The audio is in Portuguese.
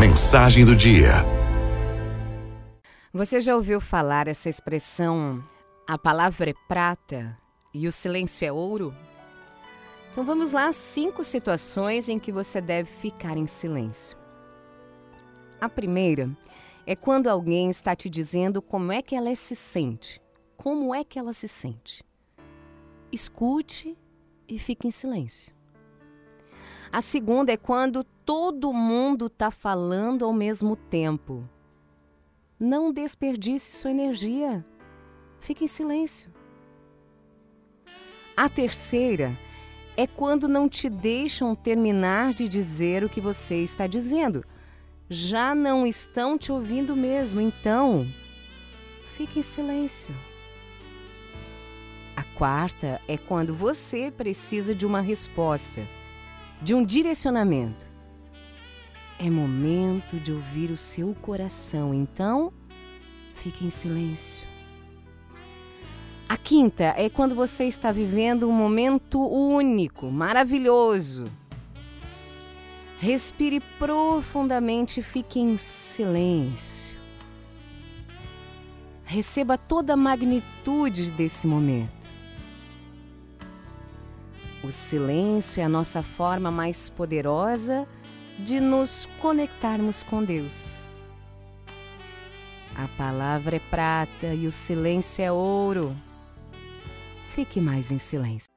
Mensagem do dia. Você já ouviu falar essa expressão? A palavra é prata e o silêncio é ouro? Então vamos lá, cinco situações em que você deve ficar em silêncio. A primeira é quando alguém está te dizendo como é que ela se sente. Como é que ela se sente? Escute e fique em silêncio. A segunda é quando todo mundo está falando ao mesmo tempo. Não desperdice sua energia. Fique em silêncio. A terceira é quando não te deixam terminar de dizer o que você está dizendo. Já não estão te ouvindo mesmo, então fique em silêncio. A quarta é quando você precisa de uma resposta, de um direcionamento. É momento de ouvir o seu coração, então fique em silêncio. A quinta é quando você está vivendo um momento único, maravilhoso. Respire profundamente e fique em silêncio. Receba toda a magnitude desse momento. O silêncio é a nossa forma mais poderosa de nos conectarmos com Deus. A palavra é prata e o silêncio é ouro. Fique mais em silêncio.